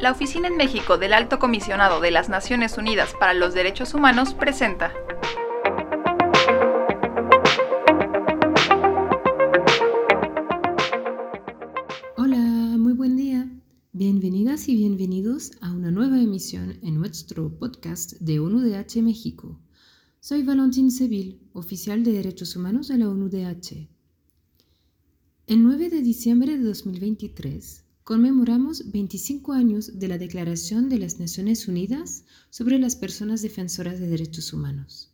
La Oficina en México del Alto Comisionado de las Naciones Unidas para los Derechos Humanos presenta Hola, muy buen día. Bienvenidas y bienvenidos a una nueva emisión en nuestro podcast de ONUDH México. Soy Valentín Seville, oficial de Derechos Humanos de la ONUDH. El 9 de diciembre de 2023, conmemoramos 25 años de la Declaración de las Naciones Unidas sobre las Personas Defensoras de Derechos Humanos.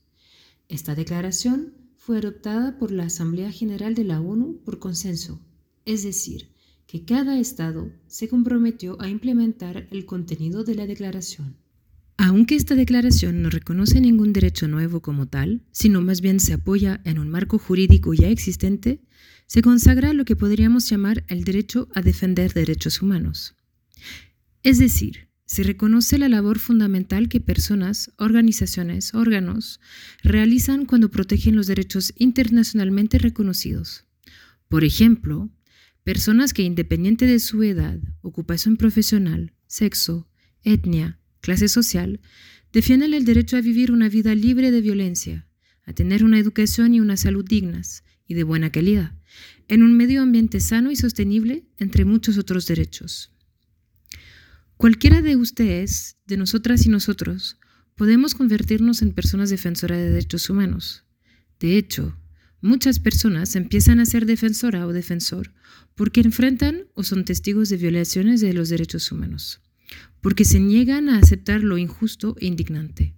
Esta declaración fue adoptada por la Asamblea General de la ONU por consenso, es decir, que cada Estado se comprometió a implementar el contenido de la declaración. Aunque esta declaración no reconoce ningún derecho nuevo como tal, sino más bien se apoya en un marco jurídico ya existente, se consagra lo que podríamos llamar el derecho a defender derechos humanos. Es decir, se reconoce la labor fundamental que personas, organizaciones, órganos realizan cuando protegen los derechos internacionalmente reconocidos. Por ejemplo, personas que independiente de su edad, ocupación profesional, sexo, etnia, clase social, defienden el derecho a vivir una vida libre de violencia, a tener una educación y una salud dignas y de buena calidad, en un medio ambiente sano y sostenible, entre muchos otros derechos. Cualquiera de ustedes, de nosotras y nosotros, podemos convertirnos en personas defensoras de derechos humanos. De hecho, muchas personas empiezan a ser defensora o defensor porque enfrentan o son testigos de violaciones de los derechos humanos, porque se niegan a aceptar lo injusto e indignante.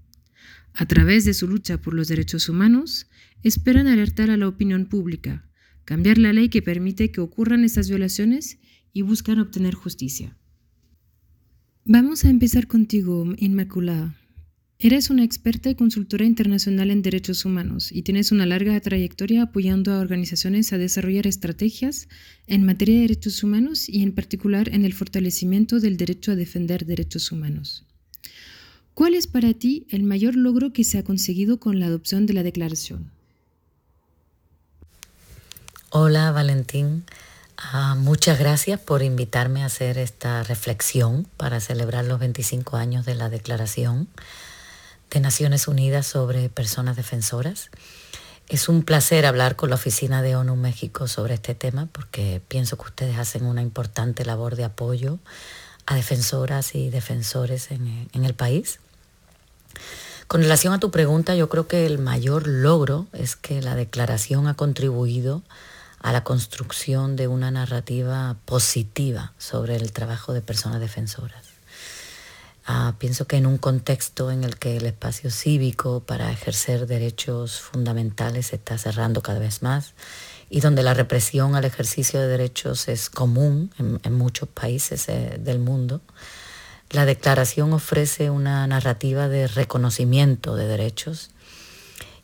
A través de su lucha por los derechos humanos, esperan alertar a la opinión pública, cambiar la ley que permite que ocurran estas violaciones y buscan obtener justicia. Vamos a empezar contigo, Inmaculada. Eres una experta y consultora internacional en derechos humanos y tienes una larga trayectoria apoyando a organizaciones a desarrollar estrategias en materia de derechos humanos y en particular en el fortalecimiento del derecho a defender derechos humanos. ¿Cuál es para ti el mayor logro que se ha conseguido con la adopción de la declaración? Hola Valentín, uh, muchas gracias por invitarme a hacer esta reflexión para celebrar los 25 años de la Declaración de Naciones Unidas sobre Personas Defensoras. Es un placer hablar con la Oficina de ONU México sobre este tema porque pienso que ustedes hacen una importante labor de apoyo a defensoras y defensores en, el país. Con relación a tu pregunta, yo creo que el mayor logro es que la declaración ha contribuido a la construcción de una narrativa positiva sobre el trabajo de personas defensoras. Ah, pienso que en un contexto en el que el espacio cívico para ejercer derechos fundamentales se está cerrando cada vez más y donde la represión al ejercicio de derechos es común en, muchos países eh, del mundo, la declaración ofrece una narrativa de reconocimiento de derechos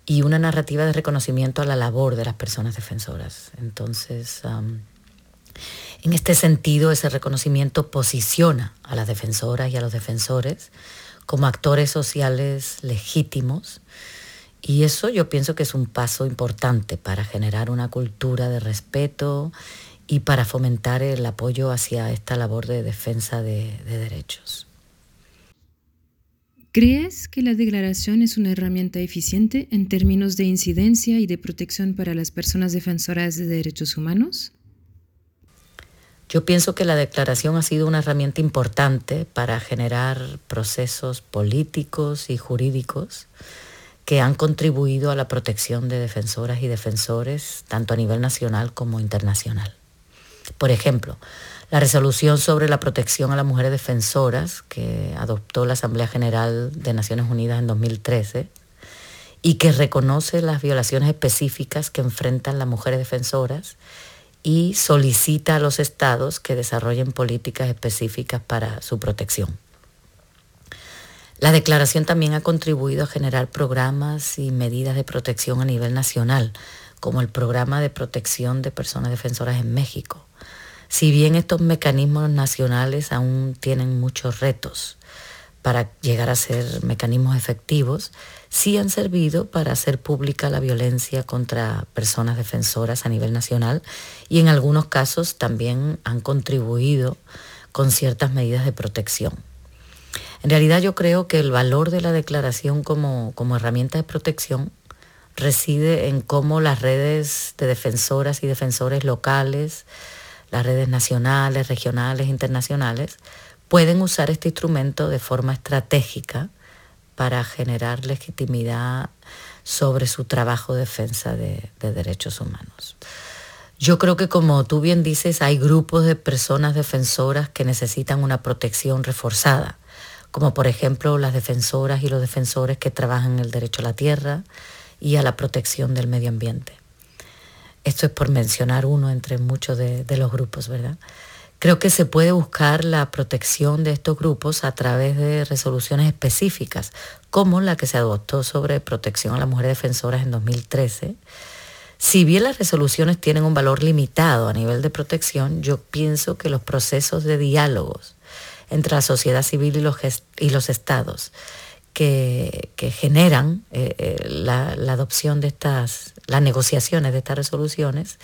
y una narrativa de reconocimiento a la labor de las personas defensoras. Entonces, en este sentido, ese reconocimiento posiciona a las defensoras y a los defensores como actores sociales legítimos y eso yo pienso que es un paso importante para generar una cultura de respeto y para fomentar el apoyo hacia esta labor de defensa de, de derechos. ¿Crees que la declaración es una herramienta eficiente en términos de incidencia y de protección para las personas defensoras de derechos humanos? Yo pienso que la declaración ha sido una herramienta importante para generar procesos políticos y jurídicos que han contribuido a la protección de defensoras y defensores, tanto a nivel nacional como internacional. Por ejemplo, la resolución sobre la protección a las mujeres defensoras que adoptó la Asamblea General de Naciones Unidas en 2013 y que reconoce las violaciones específicas que enfrentan las mujeres defensoras y solicita a los estados que desarrollen políticas específicas para su protección. La declaración también ha contribuido a generar programas y medidas de protección a nivel nacional, como el Programa de Protección de Personas Defensoras en México, si bien estos mecanismos nacionales aún tienen muchos retos para llegar a ser mecanismos efectivos, sí han servido para hacer pública la violencia contra personas defensoras a nivel nacional y en algunos casos también han contribuido con ciertas medidas de protección. En realidad yo creo que el valor de la declaración como, como herramienta de protección reside en cómo las redes de defensoras y defensores locales, las redes nacionales, regionales, internacionales, pueden usar este instrumento de forma estratégica para generar legitimidad sobre su trabajo de defensa de, derechos humanos. Yo creo que como tú bien dices, hay grupos de personas defensoras que necesitan una protección reforzada, como por ejemplo las defensoras y los defensores que trabajan en el derecho a la tierra y a la protección del medio ambiente. Esto es por mencionar uno entre muchos de, de los grupos, ¿verdad? Creo que se puede buscar la protección de estos grupos a través de resoluciones específicas, como la que se adoptó sobre protección a las mujeres defensoras en 2013. Si bien las resoluciones tienen un valor limitado a nivel de protección, yo pienso que los procesos de diálogos entre la sociedad civil y los, y los estados que, generan eh, eh, la, la adopción de estas, las negociaciones de estas resoluciones,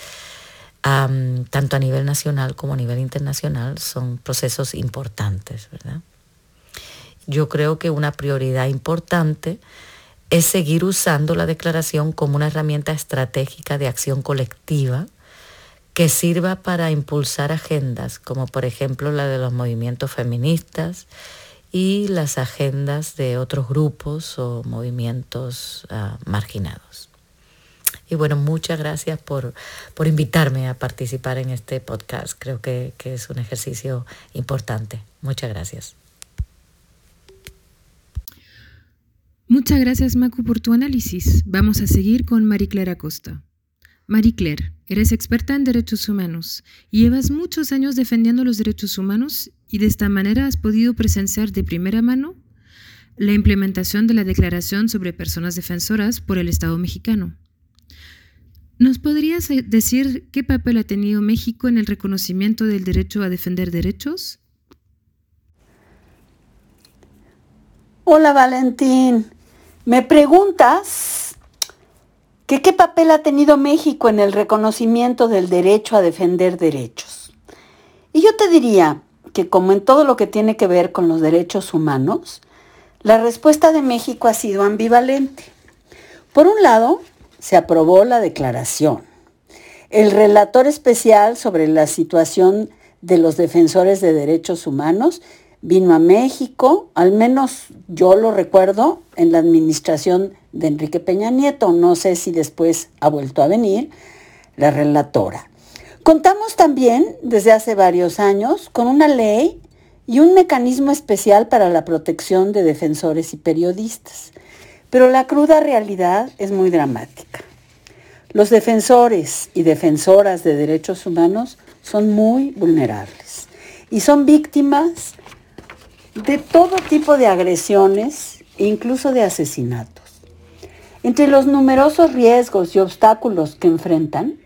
tanto a nivel nacional como a nivel internacional, son procesos importantes, ¿verdad? Yo creo que una prioridad importante es seguir usando la declaración como una herramienta estratégica de acción colectiva que sirva para impulsar agendas, como por ejemplo la de los movimientos feministas y las agendas de otros grupos o movimientos ah, marginados. Y bueno, muchas gracias por, invitarme a participar en este podcast. Creo que, que es un ejercicio importante. Muchas gracias. Muchas gracias, Macu, por tu análisis. Vamos a seguir con Marie Claire Acosta. Marie Claire, eres experta en derechos humanos y llevas muchos años defendiendo los derechos humanos y de esta manera has podido presenciar de primera mano la implementación de la Declaración sobre Personas Defensoras por el Estado mexicano. ¿Nos podrías eh, decir qué papel ha tenido México en el reconocimiento del derecho a defender derechos? Hola Valentín, me preguntas qué papel ha tenido México en el reconocimiento del derecho a defender derechos. Y yo te diría que como en todo lo que tiene que ver con los derechos humanos, la respuesta de México ha sido ambivalente. Por un lado, se aprobó la declaración. El relator especial sobre la situación de los defensores de derechos humanos vino a México, al menos yo lo recuerdo, en la administración de Enrique Peña Nieto, no sé si después ha vuelto a venir, la relatora. Contamos también desde hace varios años con una ley y un mecanismo especial para la protección de defensores y periodistas. Pero la cruda realidad es muy dramática. Los defensores y defensoras de derechos humanos son muy vulnerables y son víctimas de todo tipo de agresiones, incluso de asesinatos. Entre los numerosos riesgos y obstáculos que enfrentan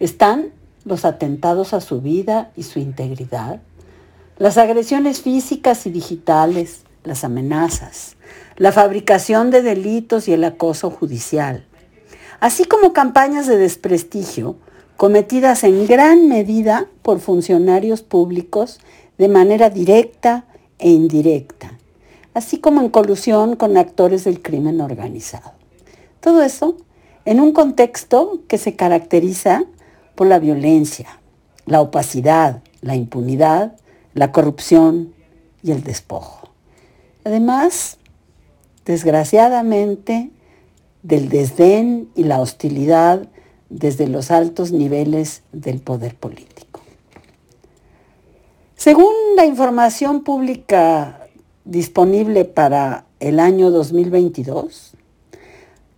están los atentados a su vida y su integridad, las agresiones físicas y digitales, las amenazas, la fabricación de delitos y el acoso judicial, así como campañas de desprestigio cometidas en gran medida por funcionarios públicos de manera directa e indirecta, así como en colusión con actores del crimen organizado. Todo eso en un contexto que se caracteriza por la violencia, la opacidad, la impunidad, la corrupción y el despojo. Además, desgraciadamente, del desdén y la hostilidad desde los altos niveles del poder político. Según la información pública disponible para el año 2022,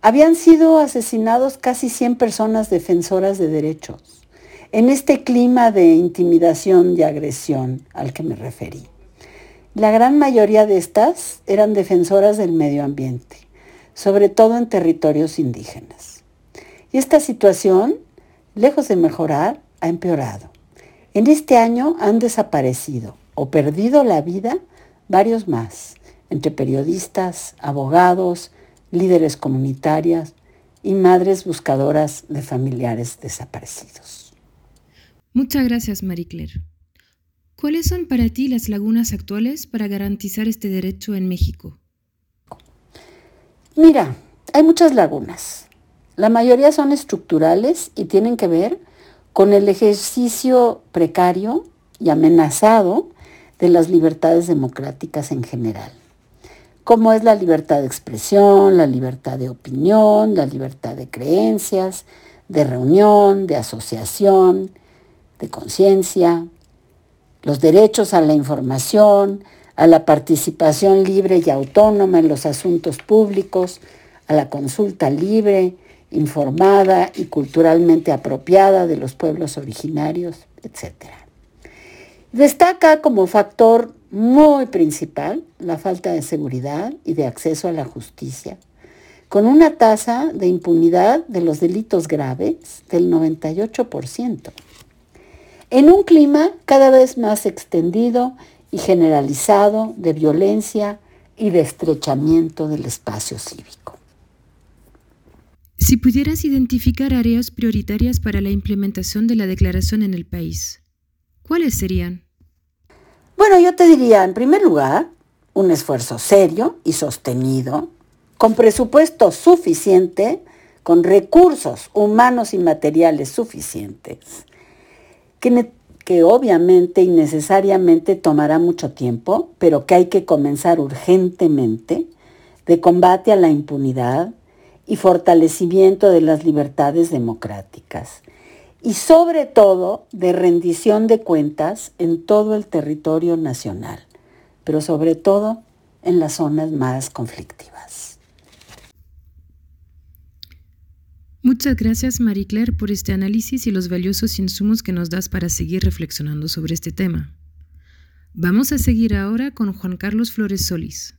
habían sido asesinados casi 100 personas defensoras de derechos en este clima de intimidación y agresión al que me referí. La gran mayoría de estas eran defensoras del medio ambiente, sobre todo en territorios indígenas. Y esta situación, lejos de mejorar, ha empeorado. En este año han desaparecido o perdido la vida varios más, entre periodistas, abogados, líderes comunitarias y madres buscadoras de familiares desaparecidos. Muchas gracias, Marie Claire. ¿Cuáles son para ti las lagunas actuales para garantizar este derecho en México? Mira, hay muchas lagunas. La mayoría son estructurales y tienen que ver con el ejercicio precario y amenazado de las libertades democráticas en general, como es la libertad de expresión, la libertad de opinión, la libertad de creencias, de reunión, de asociación, de conciencia, los derechos a la información, a la participación libre y autónoma en los asuntos públicos, a la consulta libre, informada y culturalmente apropiada de los pueblos originarios, etc. Destaca como factor muy principal la falta de seguridad y de acceso a la justicia, con una tasa de impunidad de los delitos graves del 98%, en un clima cada vez más extendido y generalizado de violencia y de estrechamiento del espacio cívico. Si pudieras identificar áreas prioritarias para la implementación de la declaración en el país, ¿cuáles serían? Bueno, yo te diría, en primer lugar, un esfuerzo serio y sostenido, con presupuesto suficiente, con recursos humanos y materiales suficientes, que, obviamente y necesariamente tomará mucho tiempo, pero que hay que comenzar urgentemente, de combate a la impunidad, y fortalecimiento de las libertades democráticas y sobre todo de rendición de cuentas en todo el territorio nacional, pero sobre todo en las zonas más conflictivas. Muchas gracias Marie Claire por este análisis y los valiosos insumos que nos das para seguir reflexionando sobre este tema. Vamos a seguir ahora con Juan Carlos Flores Solís.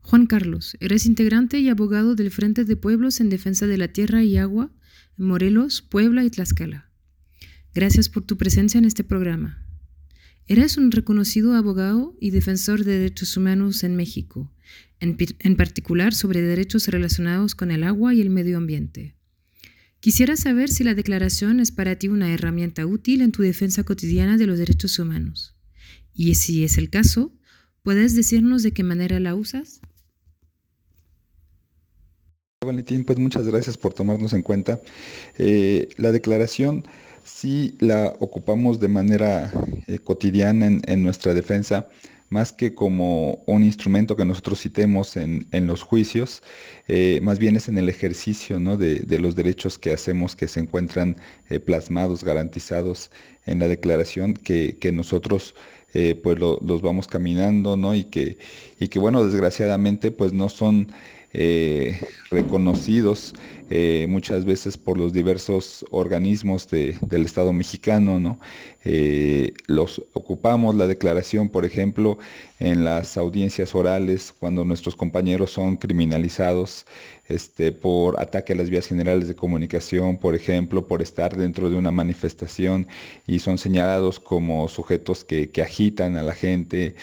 Juan Carlos, eres integrante y abogado del Frente de Pueblos en Defensa de la Tierra y Agua Morelos, Puebla y Tlaxcala. Gracias por tu presencia en este programa. Eres un reconocido abogado y defensor de derechos humanos en México, en, particular sobre derechos relacionados con el agua y el medio ambiente. Quisiera saber si la declaración es para ti una herramienta útil en tu defensa cotidiana de los derechos humanos. Y si es el caso, ¿puedes decirnos de qué manera la usas? Valentín, pues muchas gracias por tomarnos en cuenta. Eh, la declaración sí la ocupamos de manera eh, cotidiana en, nuestra defensa, más que como un instrumento que nosotros citemos en, los juicios, eh, más bien es en el ejercicio de, los derechos que hacemos que se encuentran plasmados, garantizados en la declaración que, nosotros pues los vamos caminando, ¿no? Y que, y que bueno, desgraciadamente pues no son eh, reconocidos eh, muchas veces por los diversos organismos del Estado mexicano, ¿no? Eh, los ocupamos la declaración, por ejemplo, en las audiencias orales, cuando nuestros compañeros son criminalizados este, por ataque a las vías generales de comunicación, por ejemplo, por estar dentro de una manifestación y son señalados como sujetos que, que agitan a la gente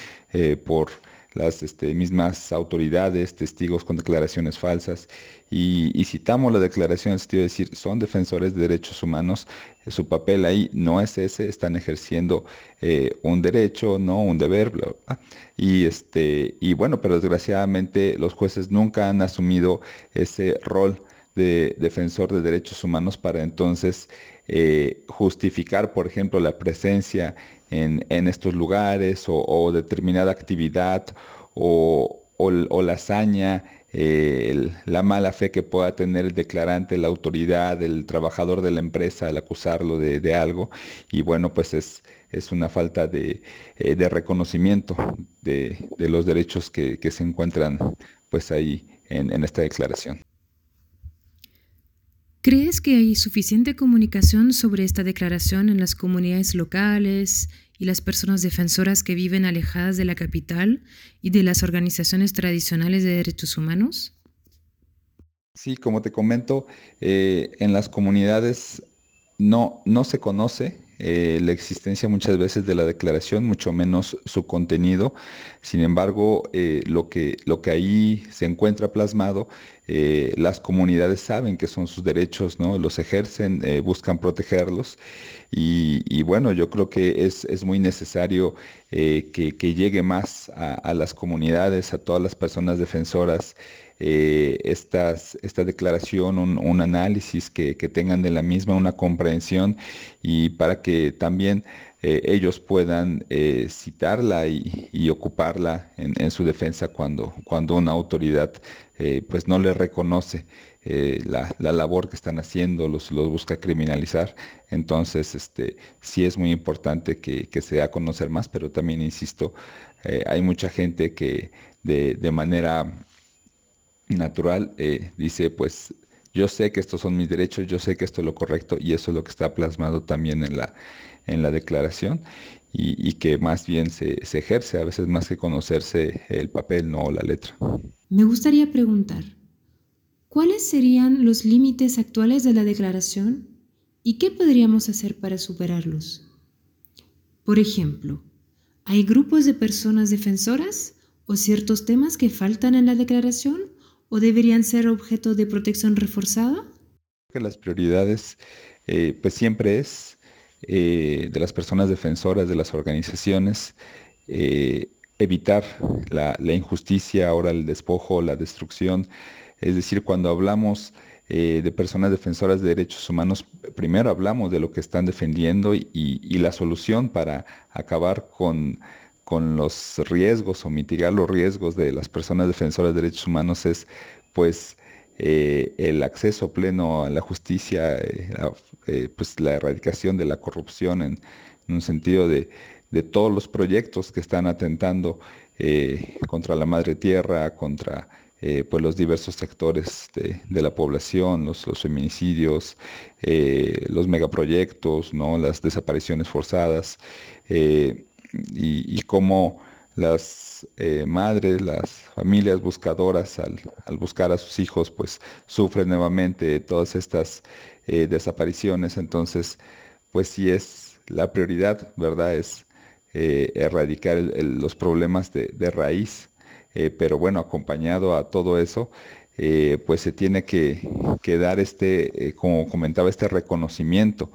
por las este, mismas autoridades, testigos con declaraciones falsas, y, citamos la declaración en el sentido de decir, son defensores de derechos humanos, eh, su papel ahí no es ese, están ejerciendo eh, un derecho, no un deber, Y, este, y bueno, pero desgraciadamente los jueces nunca han asumido ese rol de defensor de derechos humanos para entonces eh, justificar, por ejemplo, la presencia en, estos lugares o, determinada actividad o, la hazaña, la mala fe que pueda tener el declarante, la autoridad, el trabajador de la empresa al acusarlo de, algo. Y bueno, pues es, es una falta de, eh, reconocimiento de, los derechos que, se encuentran pues ahí en esta declaración. ¿Crees que hay suficiente comunicación sobre esta declaración en las comunidades locales y las personas defensoras que viven alejadas de la capital y de las organizaciones tradicionales de derechos humanos? Sí, como te comento, eh, en las comunidades no, no se conoce eh, la existencia muchas veces de la declaración, mucho menos su contenido. Sin embargo, eh, lo, que, lo que ahí se encuentra plasmado, eh, las comunidades saben que son sus derechos, ¿no? los ejercen, buscan protegerlos. Y, bueno, yo creo que es, muy necesario que, llegue más a, las comunidades, a todas las personas defensoras. Estas, esta declaración, un, análisis que, tengan de la misma, una comprensión y para que también eh, ellos puedan eh, citarla y, ocuparla en, su defensa cuando, cuando una autoridad eh, pues no le reconoce la, labor que están haciendo, los, los busca criminalizar. Entonces, este, sí es muy importante que, se dé a conocer más, pero también, insisto, hay mucha gente que de, de manera natural dice, pues yo sé que estos son mis derechos, yo sé que esto es lo correcto y eso es lo que está plasmado también en la, en la declaración y, que más bien se, ejerce, a veces más que conocerse el papel, no la letra. Me gustaría preguntar, ¿cuáles serían los límites actuales de la declaración y qué podríamos hacer para superarlos? Por ejemplo, ¿hay grupos de personas defensoras o ciertos temas que faltan en la declaración o deberían ser objeto de protección reforzada? Que las prioridades eh, pues siempre es eh, de las personas defensoras, de las organizaciones, eh, evitar la, injusticia, ahora el despojo, la destrucción. Es decir, cuando hablamos de personas defensoras de derechos humanos, primero hablamos de lo que están defendiendo y la solución para acabar con con los riesgos o mitigar los riesgos de las personas defensoras de derechos humanos es pues eh, el acceso pleno a la justicia, eh, eh, pues la erradicación de la corrupción en, un sentido de, todos los proyectos que están atentando contra la madre tierra, contra pues los diversos sectores de, la población, los, feminicidios, los megaproyectos, ¿no? las desapariciones forzadas y, cómo las eh, madres, las familias buscadoras al, buscar a sus hijos, pues sufren nuevamente todas estas eh, desapariciones. Entonces, pues sí es la prioridad, ¿verdad? Es eh, erradicar los problemas de, raíz. pero bueno, acompañado a todo eso, pues se tiene que, que dar este, como comentaba, este reconocimiento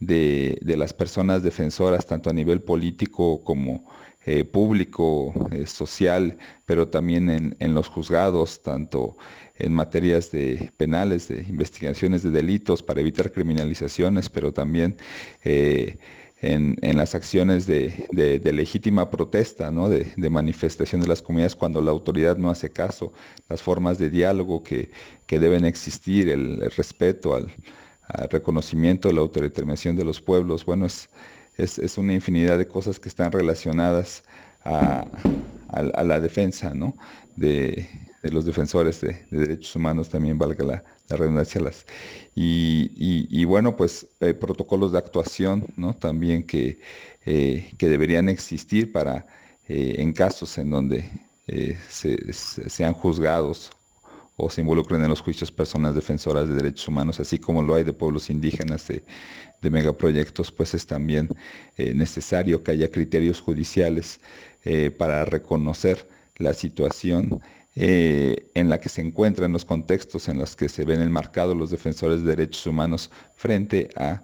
de, las personas defensoras, tanto a nivel político como eh, público, eh, social, pero también en, los juzgados, tanto en materias de penales, de investigaciones de delitos para evitar criminalizaciones, pero también eh, en, las acciones de, legítima protesta, de, manifestación de las comunidades cuando la autoridad no hace caso, las formas de diálogo que, deben existir, el respeto al, reconocimiento de la autodeterminación de los pueblos. Bueno, es, es, una infinidad de cosas que están relacionadas a, la defensa ¿no? de, los defensores de, derechos humanos, también valga la, redundancia. Las, y, bueno, pues eh, protocolos de actuación ¿no? también que, eh, que deberían existir para eh, en casos en donde se, sean juzgados o se involucren en los juicios personas defensoras de derechos humanos, así como lo hay de pueblos indígenas, de, megaproyectos, pues es también eh, necesario que haya criterios judiciales eh, para reconocer la situación eh, en la que se encuentran los contextos en los que se ven enmarcados los defensores de derechos humanos frente a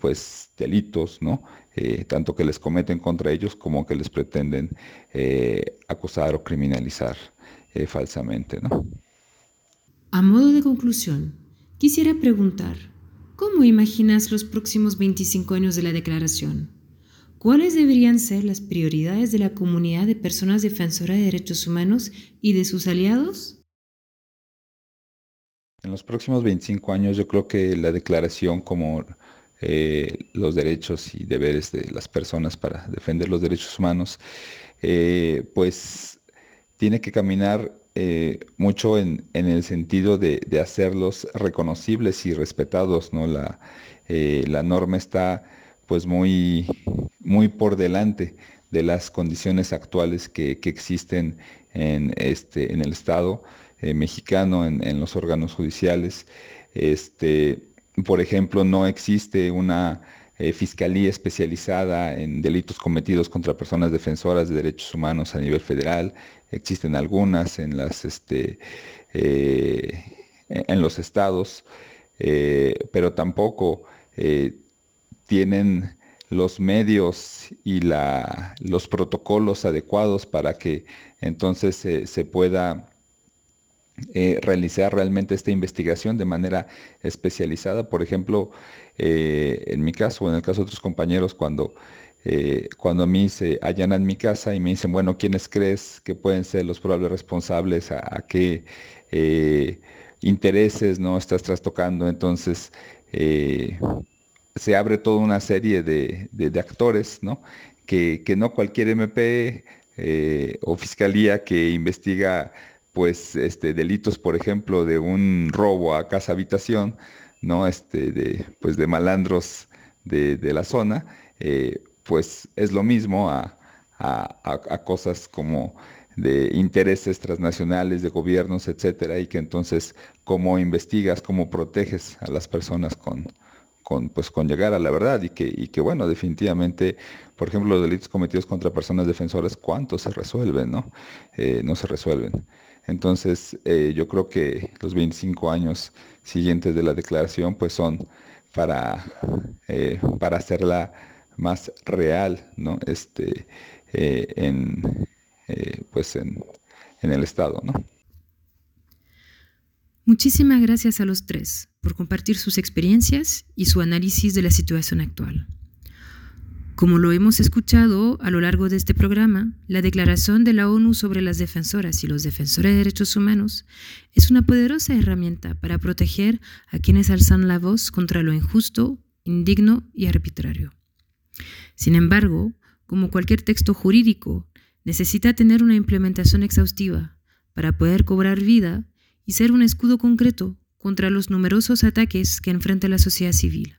pues delitos, ¿no? tanto que les cometen contra ellos como que les pretenden acusar o criminalizar falsamente. ¿no? A modo de conclusión, quisiera preguntar, ¿cómo imaginas los próximos 25 años de la Declaración? ¿Cuáles deberían ser las prioridades de la comunidad de personas defensoras de derechos humanos y de sus aliados? En los próximos 25 años yo creo que la declaración como eh, los derechos y deberes de las personas para defender los derechos humanos, eh, pues tiene que caminar eh, mucho en, el sentido de, hacerlos reconocibles y respetados, ¿no? La, eh, la norma está pues muy, muy por delante de las condiciones actuales que, existen en, este, en el Estado eh, mexicano, en, los órganos judiciales. Este, por ejemplo, no existe una eh, fiscalía especializada en delitos cometidos contra personas defensoras de derechos humanos a nivel federal. Existen algunas en las este, eh, en los estados, pero tampoco tienen los medios y la, los protocolos adecuados para que entonces se pueda eh, realizar realmente esta investigación de manera especializada. Por ejemplo, eh, en mi caso o en el caso de otros compañeros, cuando, eh, cuando a mí se allanan mi casa y me dicen, bueno, ¿quiénes crees que pueden ser los probables responsables? ¿A, qué intereses no estás trastocando? Entonces, se abre toda una serie de, actores, ¿no? Que, que, no cualquier MP o fiscalía que investiga pues este, delitos, por ejemplo, de un robo a casa habitación, ¿no? Este, de, pues de malandros de, la zona, eh, pues es lo mismo a, cosas como de intereses transnacionales, de gobiernos, etcétera, y que entonces cómo investigas, cómo proteges a las personas con, con, pues, con llegar a la verdad y que, y que, bueno, definitivamente, por ejemplo, los delitos cometidos contra personas defensoras, ¿cuántos se resuelven? No, eh, no se resuelven. Entonces, eh, yo creo que los 25 años siguientes de la declaración, pues son para, eh, para hacerla más real, ¿no? Este, eh, en, pues en, en el Estado, ¿no? Muchísimas gracias a los tres por compartir sus experiencias y su análisis de la situación actual. Como lo hemos escuchado a lo largo de este programa, la Declaración de la ONU sobre las defensoras y los defensores de derechos humanos es una poderosa herramienta para proteger a quienes alzan la voz contra lo injusto, indigno y arbitrario. Sin embargo, como cualquier texto jurídico, necesita tener una implementación exhaustiva para poder cobrar vida y ser un escudo concreto contra los numerosos ataques que enfrenta la sociedad civil.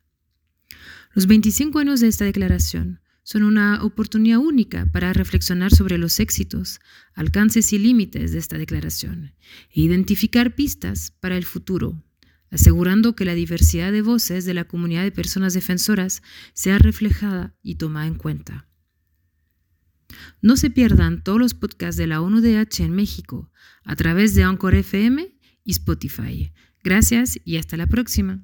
Los 25 años de esta declaración son una oportunidad única para reflexionar sobre los éxitos, alcances y límites de esta declaración e identificar pistas para el futuro, asegurando que la diversidad de voces de la comunidad de personas defensoras sea reflejada y tomada en cuenta. No se pierdan todos los podcasts de la ONUDH en México a través de Anchor FM y Spotify. Gracias y hasta la próxima.